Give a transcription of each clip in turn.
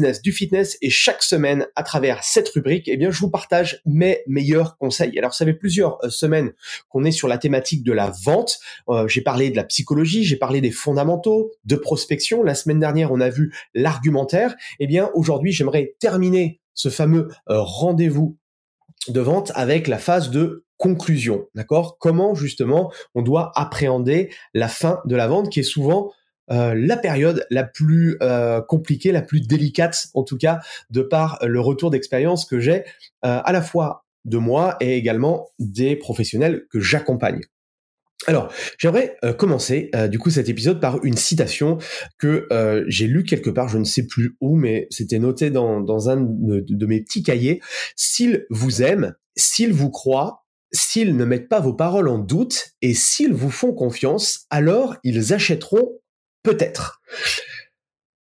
du Fitness et chaque semaine, à travers cette rubrique, eh bien, je vous partage mes meilleurs conseils. Alors, ça fait plusieurs euh, semaines qu'on est sur la thématique de la vente. Euh, j'ai parlé de la psychologie, j'ai parlé des fondamentaux, de prospection. La semaine dernière, on a vu l'argumentaire. Eh bien, aujourd'hui, j'aimerais terminer ce fameux euh, rendez-vous de vente avec la phase de conclusion, d'accord? Comment justement on doit appréhender la fin de la vente qui est souvent euh, la période la plus euh, compliquée, la plus délicate en tout cas, de par le retour d'expérience que j'ai euh, à la fois de moi et également des professionnels que j'accompagne. Alors, j'aimerais commencer du coup cet épisode par une citation que j'ai lue quelque part, je ne sais plus où, mais c'était noté dans, dans un de, de mes petits cahiers. S'ils vous aiment, s'ils vous croient, s'ils ne mettent pas vos paroles en doute et s'ils vous font confiance, alors ils achèteront peut-être.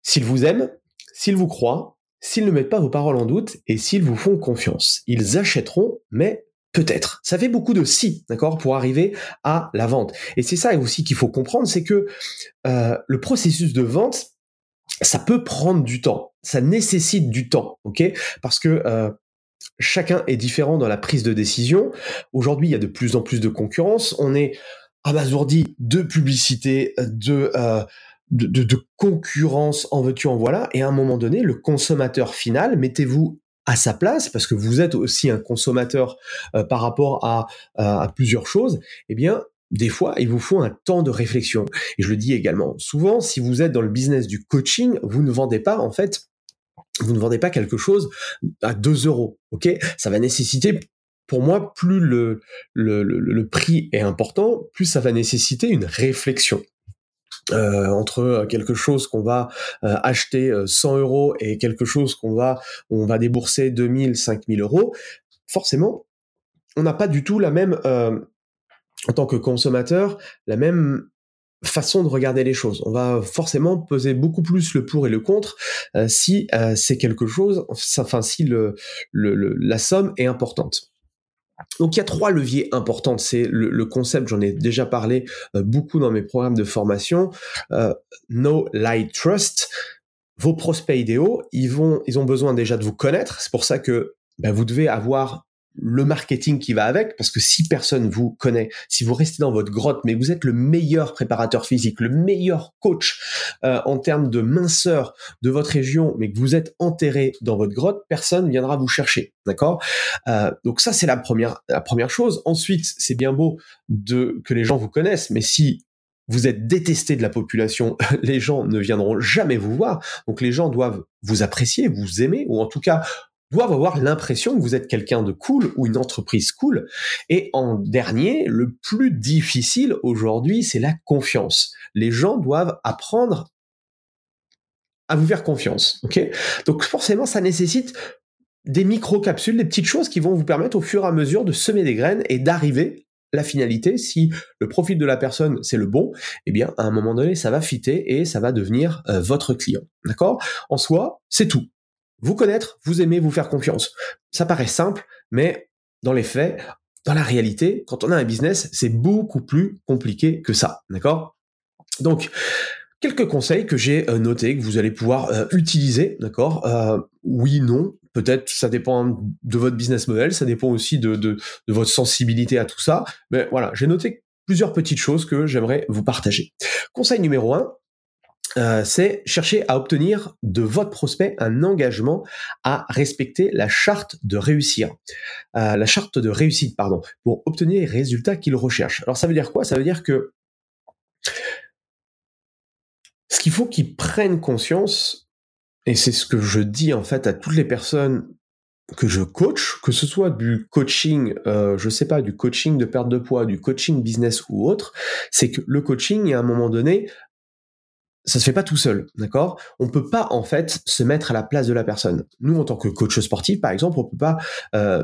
S'ils vous aiment, s'ils vous croient, s'ils ne mettent pas vos paroles en doute et s'ils vous font confiance, ils achèteront, mais peut-être. Ça fait beaucoup de si, d'accord, pour arriver à la vente. Et c'est ça aussi qu'il faut comprendre, c'est que euh, le processus de vente, ça peut prendre du temps, ça nécessite du temps, ok? Parce que euh, chacun est différent dans la prise de décision. Aujourd'hui, il y a de plus en plus de concurrence. On est abasourdi de publicité, de euh, de, concurrence en veux-tu en voilà, et à un moment donné, le consommateur final, mettez-vous à sa place, parce que vous êtes aussi un consommateur euh, par rapport à, plusieurs choses, eh bien, des fois, il vous faut un temps de réflexion. Et je le dis également, souvent, si vous êtes dans le business du coaching, vous ne vendez pas, en fait, vous ne vendez pas quelque chose à 2 euros, ok? Ça va nécessiter pour moi, plus le, prix est important, plus ça va nécessiter une réflexion. Euh, entre quelque chose qu'on va euh, acheter 100 euh, euros et quelque chose qu'on va on va débourser 2000 5000 euros forcément on n'a pas du tout la même en tant que consommateur la même façon de regarder les choses. On va forcément peser beaucoup plus le pour et le contre si c'est quelque chose, enfin si le, le, la somme est importante. Donc il y a trois leviers importants. C'est le, concept, j'en ai déjà parlé euh, beaucoup dans mes programmes de formation. Euh, no Light Trust. Vos prospects idéaux, ils vont, ils ont besoin déjà de vous connaître. C'est pour ça que ben, vous devez avoir le marketing qui va avec, parce que si personne vous connaît, si vous restez dans votre grotte, mais vous êtes le meilleur préparateur physique, le meilleur coach euh, en termes de minceur de votre région, mais que vous êtes enterré dans votre grotte, personne viendra vous chercher, d'accord? Euh, Donc ça c'est la première la première chose. Ensuite, c'est bien beau de que les gens vous connaissent, mais si vous êtes détesté de la population, les gens ne viendront jamais vous voir. Donc les gens doivent vous apprécier, vous aimer, ou en tout cas doivent avoir l'impression que vous êtes quelqu'un de cool ou une entreprise cool. Et en dernier, le plus difficile aujourd'hui, c'est la confiance. Les gens doivent apprendre à vous faire confiance. Ok? Donc forcément, ça nécessite des micro-capsules, des petites choses qui vont vous permettre au fur et à mesure de semer des graines et d'arriver la finalité, si le profil de la personne c'est le bon, eh bien à un moment donné ça va fitter et ça va devenir euh, votre client. D'accord? En soi, c'est tout. Vous connaître, vous aimer, vous faire confiance. Ça paraît simple, mais dans les faits, dans la réalité, quand on a un business, c'est beaucoup plus compliqué que ça. D'accord? Donc, quelques conseils que j'ai euh, notés, que vous allez pouvoir euh, utiliser, d'accord? Euh, Oui, non, peut-être ça dépend de votre business model, ça dépend aussi de, de, de votre sensibilité à tout ça, mais voilà, j'ai noté plusieurs petites choses que j'aimerais vous partager. Conseil numéro un, euh, c'est chercher à obtenir de votre prospect un engagement à respecter la charte de réussir, euh, la charte de réussite, pardon, pour obtenir les résultats qu'il recherche. Alors ça veut dire quoi? Ça veut dire que ce qu'il faut qu'ils prennent conscience, et c'est ce que je dis en fait à toutes les personnes que je coach, que ce soit du coaching, euh, je sais pas, du coaching de perte de poids, du coaching business ou autre, c'est que le coaching, à un moment donné, ça se fait pas tout seul, d'accord? On peut pas en fait se mettre à la place de la personne. Nous, en tant que coach sportif, par exemple, on peut pas euh,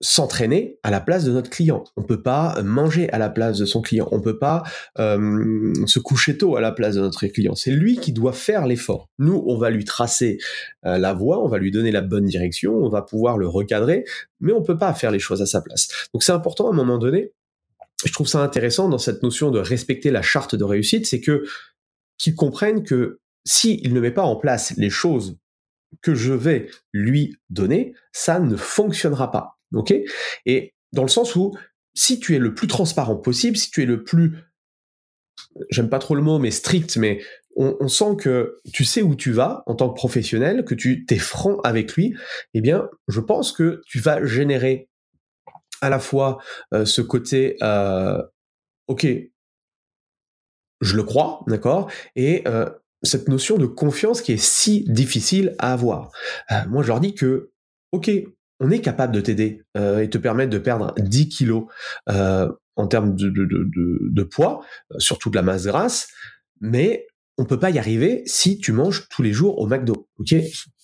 s'entraîner à la place de notre client. On peut pas manger à la place de son client. On peut pas euh, se coucher tôt à la place de notre client. C'est lui qui doit faire l'effort. Nous, on va lui tracer euh, la voie, on va lui donner la bonne direction, on va pouvoir le recadrer, mais on peut pas faire les choses à sa place. Donc c'est important à un moment donné. Je trouve ça intéressant dans cette notion de respecter la charte de réussite, c'est que qu'ils comprennent que s'il ne met pas en place les choses que je vais lui donner, ça ne fonctionnera pas. Ok? Et dans le sens où si tu es le plus transparent possible, si tu es le plus, j'aime pas trop le mot, mais strict, mais on, sent que tu sais où tu vas en tant que professionnel, que tu t'es franc avec lui, eh bien, je pense que tu vas générer à la fois euh, ce côté, euh, ok, je le crois, d'accord Et euh, cette notion de confiance qui est si difficile à avoir. Euh, moi, je leur dis que, ok, on est capable de t'aider euh, et te permettre de perdre 10 kilos en termes de, poids, surtout de la masse grasse, mais on peut pas y arriver si tu manges tous les jours au McDo. Ok?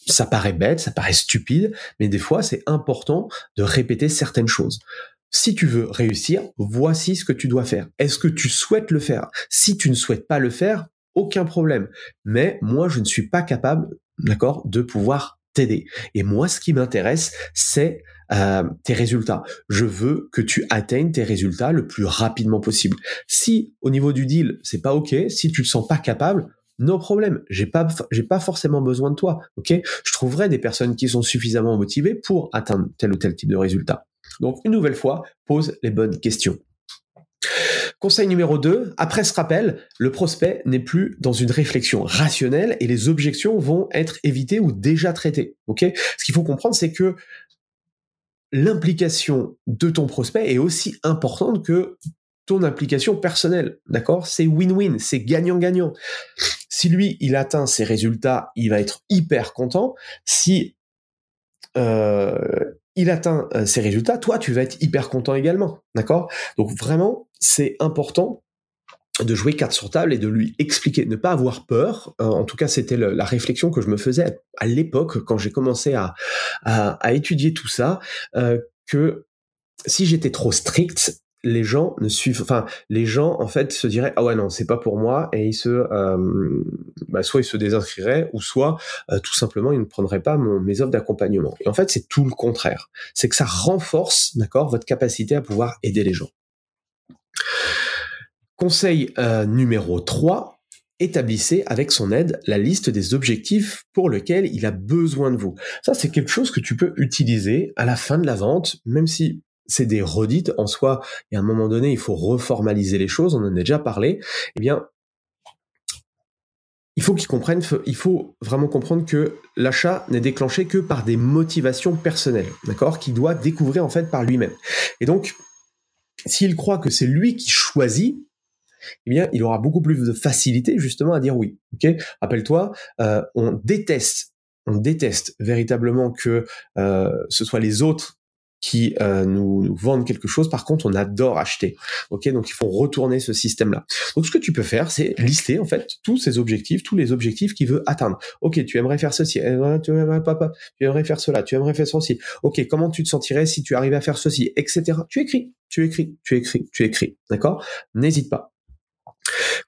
Ça paraît bête, ça paraît stupide, mais des fois, c'est important de répéter certaines choses si tu veux réussir, voici ce que tu dois faire. Est-ce que tu souhaites le faire? Si tu ne souhaites pas le faire, aucun problème. Mais moi, je ne suis pas capable, d'accord, de pouvoir t'aider. Et moi, ce qui m'intéresse, c'est euh, tes résultats. Je veux que tu atteignes tes résultats le plus rapidement possible. Si au niveau du deal, c'est pas ok, si tu te sens pas capable, no problème. J'ai pas, j'ai pas forcément besoin de toi. Ok? Je trouverai des personnes qui sont suffisamment motivées pour atteindre tel ou tel type de résultat. Donc, une nouvelle fois, pose les bonnes questions. Conseil numéro 2, après ce rappel, le prospect n'est plus dans une réflexion rationnelle et les objections vont être évitées ou déjà traitées. Ok? Ce qu'il faut comprendre, c'est que l'implication de ton prospect est aussi importante que ton implication personnelle. D'accord? C'est win-win, c'est gagnant-gagnant. Si lui, il atteint ses résultats, il va être hyper content. Si euh, il atteint euh, ses résultats, toi, tu vas être hyper content également. D'accord? Donc vraiment, c'est important de jouer carte sur table et de lui expliquer, ne pas avoir peur. Euh, en tout cas, c'était la réflexion que je me faisais à l'époque quand j'ai commencé à, à, étudier tout ça, euh, que si j'étais trop strict, les gens ne suivent, enfin, les gens en fait se diraient ah ouais non c'est pas pour moi et ils se, euh, bah, soit ils se désinscriraient ou soit euh, tout simplement ils ne prendraient pas mon, mes offres d'accompagnement. Et en fait c'est tout le contraire, c'est que ça renforce d'accord votre capacité à pouvoir aider les gens. Conseil euh, numéro 3, établissez avec son aide la liste des objectifs pour lesquels il a besoin de vous. Ça, c'est quelque chose que tu peux utiliser à la fin de la vente, même si c'est des redites en soi, et à un moment donné, il faut reformaliser les choses, on en a déjà parlé, eh bien, il faut qu'ils comprennent, il faut vraiment comprendre que l'achat n'est déclenché que par des motivations personnelles, d'accord, qu'il doit découvrir en fait par lui-même. Et donc, s'il croit que c'est lui qui choisit, eh bien, il aura beaucoup plus de facilité justement à dire oui. Ok, rappelle-toi, euh, on déteste, on déteste véritablement que euh, ce soit les autres qui euh, nous, vendent quelque chose. Par contre, on adore acheter. Ok, donc il faut retourner ce système-là. Donc ce que tu peux faire, c'est lister en fait tous ces objectifs, tous les objectifs qu'il veut atteindre. Ok, tu aimerais faire ceci, eh, tu aimerais, tu aimerais faire cela, tu aimerais faire ceci. Ok, comment tu te sentirais si tu arrivais à faire ceci, etc. Tu écris, tu écris, tu écris, tu écris. D'accord? N'hésite pas.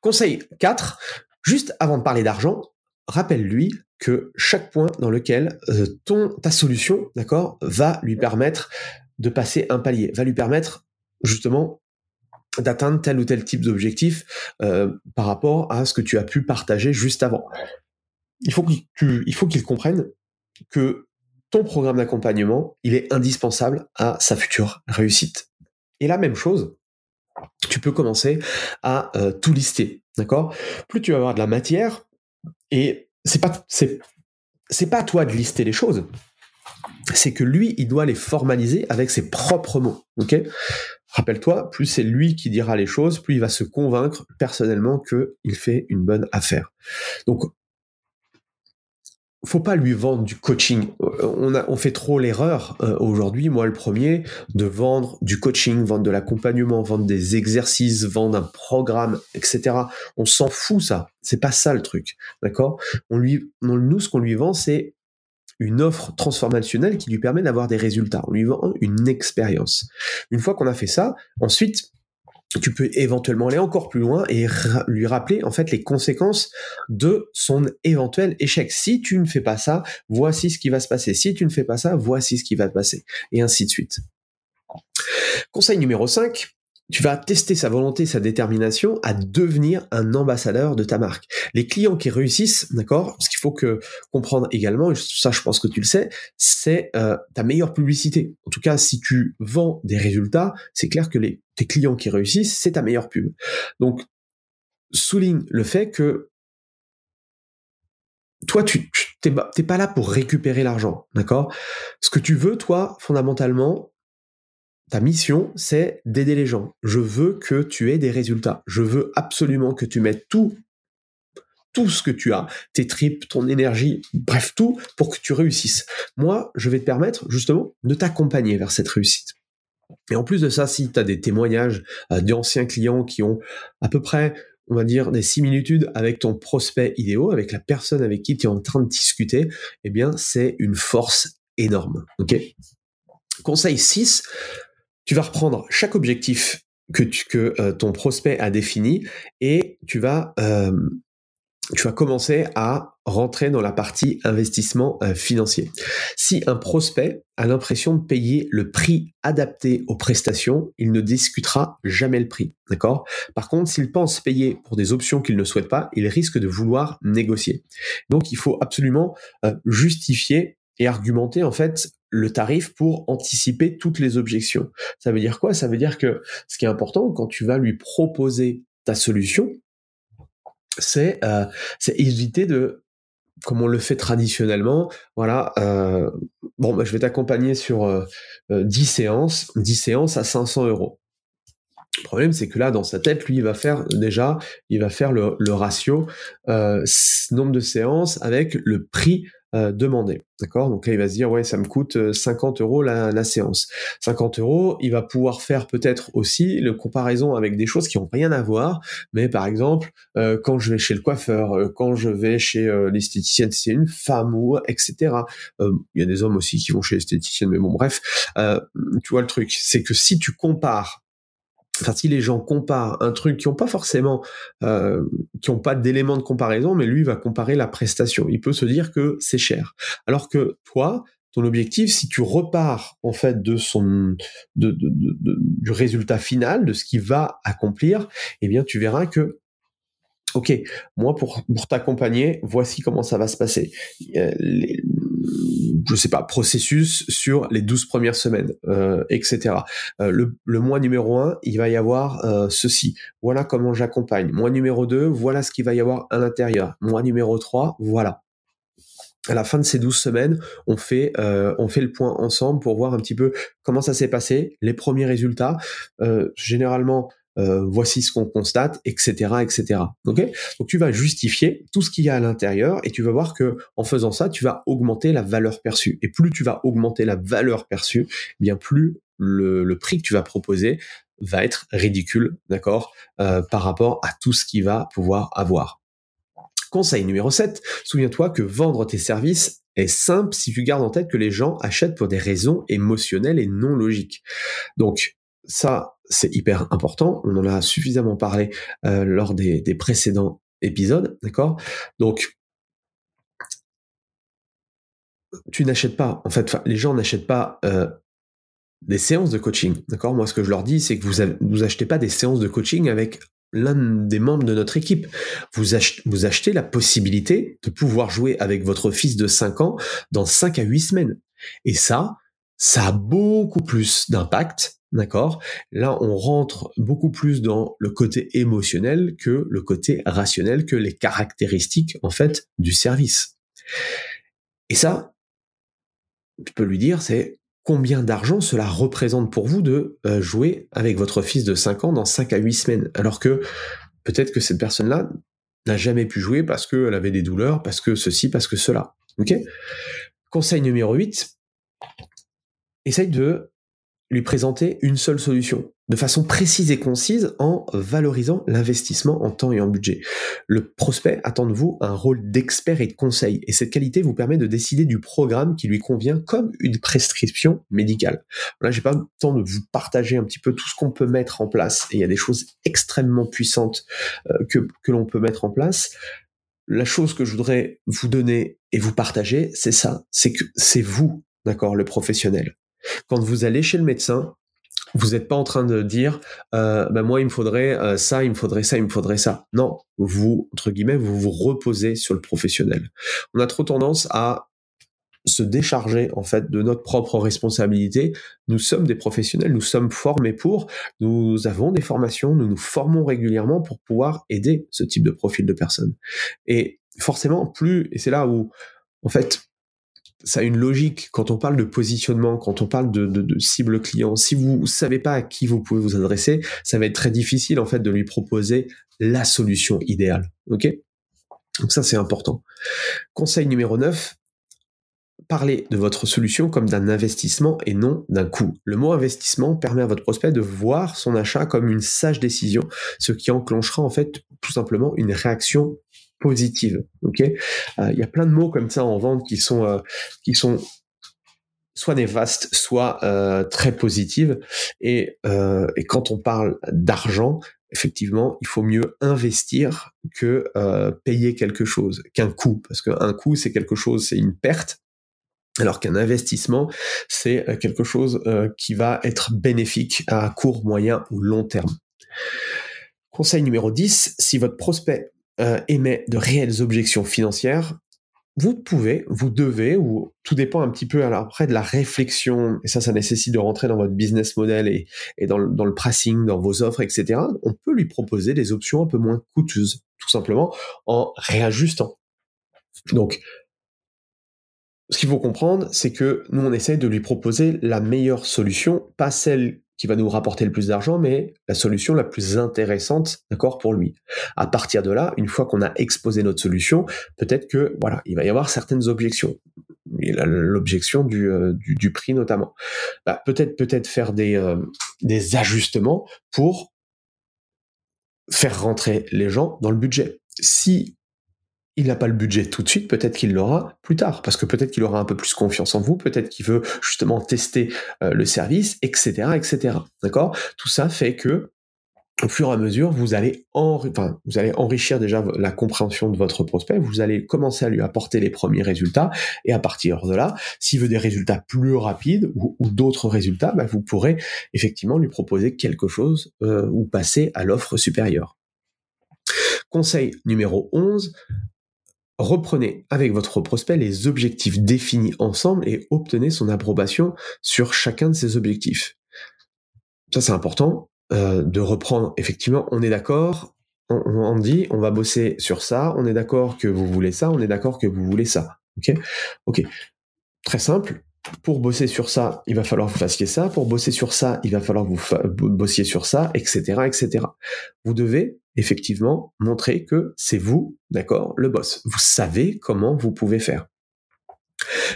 Conseil 4, juste avant de parler d'argent, rappelle-lui que chaque point dans lequel euh, ton ta solution, d'accord, va lui permettre de passer un palier, va lui permettre justement d'atteindre tel ou tel type d'objectif euh, par rapport à ce que tu as pu partager juste avant. Il faut qu'il qu'il comprenne que ton programme d'accompagnement, il est indispensable à sa future réussite. Et la même chose, tu peux commencer à euh, tout lister, d'accord? Plus tu vas avoir de la matière, et c'est pas c'est c'est pas à toi de lister les choses. C'est que lui, il doit les formaliser avec ses propres mots. Ok? Rappelle-toi, plus c'est lui qui dira les choses, plus il va se convaincre personnellement qu'il fait une bonne affaire. Donc, faut pas lui vendre du coaching. On, a, on fait trop l'erreur euh, aujourd'hui, moi le premier, de vendre du coaching, vendre de l'accompagnement, vendre des exercices, vendre un programme, etc. On s'en fout ça. C'est pas ça le truc, d'accord? On lui, nous ce qu'on lui vend, c'est une offre transformationnelle qui lui permet d'avoir des résultats. On lui vend une expérience. Une fois qu'on a fait ça, ensuite tu peux éventuellement aller encore plus loin et lui rappeler en fait les conséquences de son éventuel échec. Si tu ne fais pas ça, voici ce qui va se passer. Si tu ne fais pas ça, voici ce qui va te passer. Et ainsi de suite. Conseil numéro 5, tu vas tester sa volonté, sa détermination à devenir un ambassadeur de ta marque. Les clients qui réussissent, d'accord, ce qu'il faut que comprendre également, ça je pense que tu le sais, c'est euh, ta meilleure publicité. En tout cas, si tu vends des résultats, c'est clair que les, tes clients qui réussissent, c'est ta meilleure pub. Donc, souligne le fait que toi, tu t'es pas là pour récupérer l'argent, d'accord? Ce que tu veux, toi, fondamentalement, ta mission, c'est d'aider les gens. Je veux que tu aies des résultats. Je veux absolument que tu mettes tout, tout ce que tu as, tes tripes, ton énergie, bref, tout, pour que tu réussisses. Moi, je vais te permettre, justement, de t'accompagner vers cette réussite. Et en plus de ça, si tu as des témoignages euh, d'anciens clients qui ont à peu près, on va dire, des similitudes avec ton prospect idéal, avec la personne avec qui tu es en train de discuter, eh bien, c'est une force énorme. OK? Conseil 6, tu vas reprendre chaque objectif que, euh, ton prospect a défini et tu vas, euh, tu vas commencer à rentrer dans la partie investissement euh, financier. Si un prospect a l'impression de payer le prix adapté aux prestations, il ne discutera jamais le prix, d'accord? Par contre, s'il pense payer pour des options qu'il ne souhaite pas, il risque de vouloir négocier. Donc, il faut absolument justifier et argumenter en fait le tarif pour anticiper toutes les objections. Ça veut dire quoi? Ça veut dire que ce qui est important quand tu vas lui proposer ta solution, c'est euh, éviter de comme on le fait traditionnellement, voilà, euh, bon, bah, je vais t'accompagner sur euh, 10 euh, séances, 10 séances à 500 euros. Le problème, c'est que là, dans sa tête, lui, il va faire déjà, il va faire le, le ratio euh, nombre de séances avec le prix euh, demander. D'accord? Donc là, il va se dire, ouais, ça me coûte 50 euh, euros la, la séance. 50 euros, il va pouvoir faire peut-être aussi le comparaison avec des choses qui n'ont rien à voir. Mais par exemple, euh, quand je vais chez le coiffeur, quand je vais chez l'esthéticienne, c'est une femme ou etc. Il y a des hommes aussi qui vont chez l'esthéticienne, mais bon, bref. tu vois le truc, c'est que si tu compares Si les gens comparent un truc qui n'ont pas forcément, euh, qui n'ont pas d'éléments de comparaison, mais lui va comparer la prestation. Il peut se dire que c'est cher. Alors que toi, ton objectif, si tu repars en fait de son, du résultat final, de ce qu'il va accomplir, eh bien, tu verras que ok, moi pour, t'accompagner, voici comment ça va se passer. Les, je sais pas, processus sur les 12 premières semaines, euh, etc. Euh, le, mois numéro 1, il va y avoir euh, ceci. Voilà comment j'accompagne. Mois numéro 2, voilà ce qu'il va y avoir à l'intérieur. Mois numéro 3, voilà. À la fin de ces 12 semaines, on fait, on fait le point ensemble pour voir un petit peu comment ça s'est passé, les premiers résultats. généralement, euh, voici ce qu'on constate, etc., etc. Ok? Donc tu vas justifier tout ce qu'il y a à l'intérieur et tu vas voir que en faisant ça, tu vas augmenter la valeur perçue. Et plus tu vas augmenter la valeur perçue, eh bien plus le, le prix que tu vas proposer va être ridicule, d'accord, euh, par rapport à tout ce qu'il va pouvoir avoir. Conseil numéro 7, souviens-toi que vendre tes services est simple si tu gardes en tête que les gens achètent pour des raisons émotionnelles et non logiques. Donc ça, c'est hyper important. On en a suffisamment parlé euh, lors des, précédents épisodes, d'accord? Donc tu n'achètes pas, en fait, les gens n'achètent pas euh, des séances de coaching, d'accord? Moi, ce que je leur dis, c'est que vous, vous achetez pas des séances de coaching avec l'un des membres de notre équipe. Vous, achetez, vous achetez la possibilité de pouvoir jouer avec votre fils de 5 ans dans 5 à 8 semaines. Et ça, ça a beaucoup plus d'impact, d'accord? Là, on rentre beaucoup plus dans le côté émotionnel que le côté rationnel, que les caractéristiques, en fait, du service. Et ça, tu peux lui dire, c'est combien d'argent cela représente pour vous de euh, jouer avec votre fils de 5 ans dans 5 à 8 semaines, alors que peut-être que cette personne-là n'a jamais pu jouer parce qu'elle avait des douleurs, parce que ceci, parce que cela. Conseil numéro 8, essaye de lui présenter une seule solution, de façon précise et concise en valorisant l'investissement en temps et en budget. Le prospect attend de vous un rôle d'expert et de conseil, et cette qualité vous permet de décider du programme qui lui convient comme une prescription médicale. Là, j'ai pas le temps de vous partager un petit peu tout ce qu'on peut mettre en place, et il y a des choses extrêmement puissantes euh, que, que l'on peut mettre en place. La chose que je voudrais vous donner et vous partager, c'est ça, c'est que c'est vous, d'accord, le professionnel. Quand vous allez chez le médecin, vous n'êtes pas en train de dire, euh, ben moi il me faudrait euh, ça, il me faudrait ça, il me faudrait ça. Non, vous entre guillemets, vous vous reposez sur le professionnel. On a trop tendance à se décharger en fait de notre propre responsabilité. Nous sommes des professionnels, nous sommes formés pour, nous avons des formations, nous nous formons régulièrement pour pouvoir aider ce type de profil de personnes. Et forcément, plus, et c'est là où en fait ça a une logique quand on parle de positionnement, quand on parle de, cible client. Si vous savez pas à qui vous pouvez vous adresser, ça va être très difficile en fait de lui proposer la solution idéale. Ok? Donc ça c'est important. Conseil numéro 9, parlez de votre solution comme d'un investissement et non d'un coût. Le mot investissement permet à votre prospect de voir son achat comme une sage décision, ce qui enclenchera en fait tout simplement une réaction positive. Ok, euh, il y a plein de mots comme ça en vente qui sont euh, qui sont soit néfastes, soit euh, très positives. Et, et quand on parle d'argent, effectivement, il faut mieux investir que payer quelque chose, qu'un coût, parce qu'un coût c'est quelque chose, c'est une perte. Alors qu'un investissement, c'est quelque chose qui va être bénéfique à court, moyen ou long terme. Conseil numéro 10, si votre prospect euh, émet de réelles objections financières, vous pouvez, vous devez, ou tout dépend un petit peu après de la réflexion, et ça, ça nécessite de rentrer dans votre business model et, et dans, le, dans le pricing, dans vos offres, etc. On peut lui proposer des options un peu moins coûteuses, tout simplement en réajustant. Donc, ce qu'il faut comprendre, c'est que nous, on essaye de lui proposer la meilleure solution, pas celle qui va nous rapporter le plus d'argent, mais la solution la plus intéressante, d'accord, pour lui. À partir de là, une fois qu'on a exposé notre solution, peut-être que, voilà, il va y avoir certaines objections. L'objection du, euh, du, prix notamment. Bah, peut-être peut-être faire des, euh, des ajustements pour faire rentrer les gens dans le budget. Si il n'a pas le budget tout de suite, peut-être qu'il l'aura plus tard, parce que peut-être qu'il aura un peu plus confiance en vous, peut-être qu'il veut justement tester euh, le service, etc., etc. D'accord? Tout ça fait que au fur et à mesure, vous allez, enfin, vous allez enrichir déjà la compréhension de votre prospect, vous allez commencer à lui apporter les premiers résultats, et à partir de là, s'il veut des résultats plus rapides ou, d'autres résultats, bah, vous pourrez effectivement lui proposer quelque chose euh, ou passer à l'offre supérieure. Conseil numéro 11, Reprenez avec votre prospect les objectifs définis ensemble et obtenez son approbation sur chacun de ces objectifs. Ça c'est important euh, de reprendre. Effectivement, on est d'accord, on, on, dit on va bosser sur ça, on est d'accord que vous voulez ça, on est d'accord que vous voulez ça. Ok, ok. Très simple. Pour bosser sur ça, il va falloir que vous fassiez ça. Pour bosser sur ça, il va falloir que vous sur ça, etc., etc. Vous devez effectivement montrer que c'est vous, d'accord, le boss. Vous savez comment vous pouvez faire.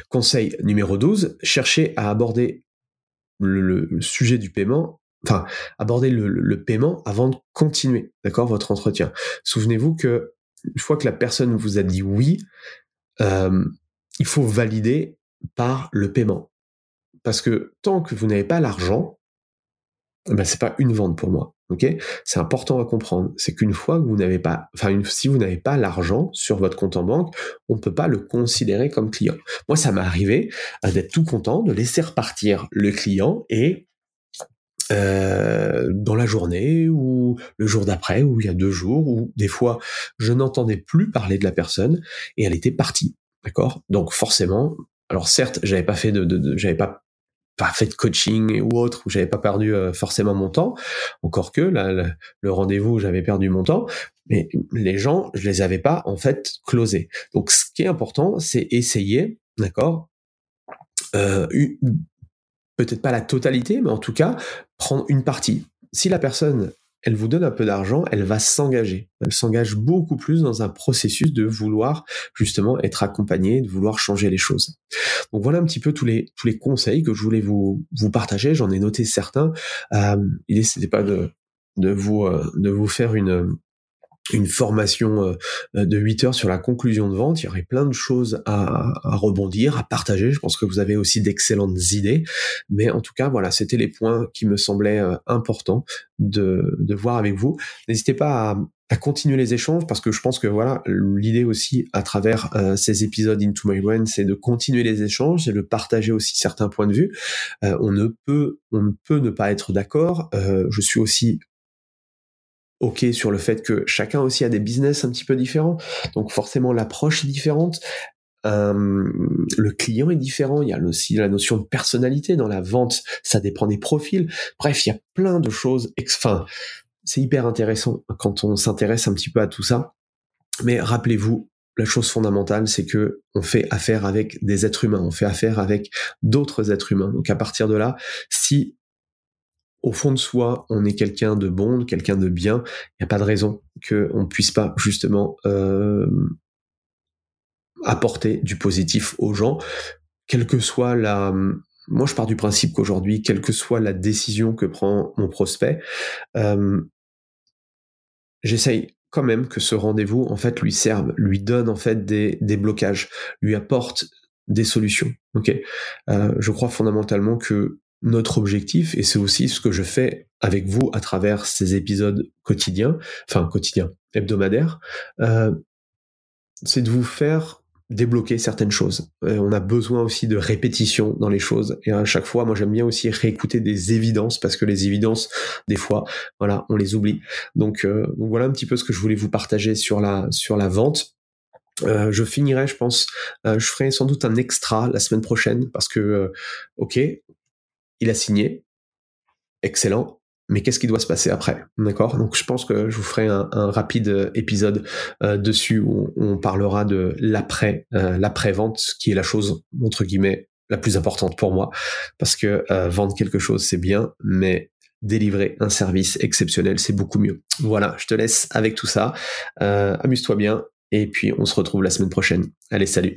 Conseil numéro 12, cherchez à aborder le, sujet du paiement, enfin, aborder le, paiement avant de continuer, d'accord, votre entretien. Souvenez-vous que une fois que la personne vous a dit oui, euh, il faut valider par le paiement. Parce que tant que vous n'avez pas l'argent, ben c'est pas une vente pour moi. C'est important à comprendre. C'est qu'une fois que vous n'avez pas, enfin, si vous n'avez pas l'argent sur votre compte en banque, on ne peut pas le considérer comme client. Moi, ça m'est arrivé euh, d'être tout content, de laisser repartir le client et euh, dans la journée ou le jour d'après ou il y a deux jours ou des fois je n'entendais plus parler de la personne et elle était partie. D'accord? Donc forcément, alors certes, j'avais pas fait de, de j'avais pas pas fait de coaching ou autre où j'avais pas perdu euh, forcément mon temps. Encore que là, le, rendez-vous, j'avais perdu mon temps, mais les gens, je les avais pas en fait closés. Donc, ce qui est important, c'est essayer, d'accord, euh, peut-être pas la totalité, mais en tout cas prendre une partie. Si la personne elle vous donne un peu d'argent, elle va s'engager. Elle s'engage beaucoup plus dans un processus de vouloir justement être accompagnée, de vouloir changer les choses. Donc voilà un petit peu tous les tous les conseils que je voulais vous vous partager. J'en ai noté certains. Euh, L'idée c'était pas de de vous euh, de vous faire une une formation euh, de 8 heures sur la conclusion de vente. Il y aurait plein de choses à, rebondir, à partager. Je pense que vous avez aussi d'excellentes idées. Mais en tout cas, voilà, c'était les points qui me semblaient euh, importants de, voir avec vous. N'hésitez pas à, continuer les échanges parce que je pense que voilà l'idée aussi à travers euh, ces épisodes Into My Brain c'est de continuer les échanges et de partager aussi certains points de vue on ne peut on ne peut ne pas être d'accord je suis aussi ok sur le fait que chacun aussi a des business un petit peu différents, donc forcément l'approche est différente. Euh, le client est différent, il y a aussi la notion de personnalité dans la vente, ça dépend des profils. Bref, il y a plein de choses. Enfin, c'est hyper intéressant quand on s'intéresse un petit peu à tout ça. Mais rappelez-vous, la chose fondamentale, c'est que on fait affaire avec des êtres humains, on fait affaire avec d'autres êtres humains. Donc à partir de là, si au fond de soi, on est quelqu'un de bon, quelqu'un de bien, il n'y a pas de raison qu'on ne puisse pas justement euh, apporter du positif aux gens, quelle que soit la... Moi, je pars du principe qu'aujourd'hui, quelle que soit la décision que prend mon prospect, euh, j'essaye quand même que ce rendez-vous, en fait, lui serve, lui donne en fait des, des blocages, lui apporte des solutions. Ok, euh, je crois fondamentalement que notre objectif, et c'est aussi ce que je fais avec vous à travers ces épisodes quotidiens, enfin quotidiens, hebdomadaires, euh, c'est de vous faire débloquer certaines choses. on a besoin aussi de répétition dans les choses. Et à chaque fois, moi j'aime bien aussi réécouter des évidences parce que les évidences, des fois, voilà, on les oublie. Donc, euh, voilà un petit peu ce que je voulais vous partager sur la sur la vente. Euh, je finirai, je pense, je ferai sans doute un extra la semaine prochaine parce que, ok, il a signé, excellent, mais qu'est-ce qui doit se passer après? D'accord? Donc je pense que je vous ferai un, rapide euh, épisode euh, dessus où on, parlera de l'après, euh, l'après-vente, qui est la chose, entre guillemets, la plus importante pour moi. Parce que vendre quelque chose, c'est bien, mais délivrer un service exceptionnel, c'est beaucoup mieux. Voilà, je te laisse avec tout ça. Amuse-toi bien. Et puis on se retrouve la semaine prochaine. Allez, salut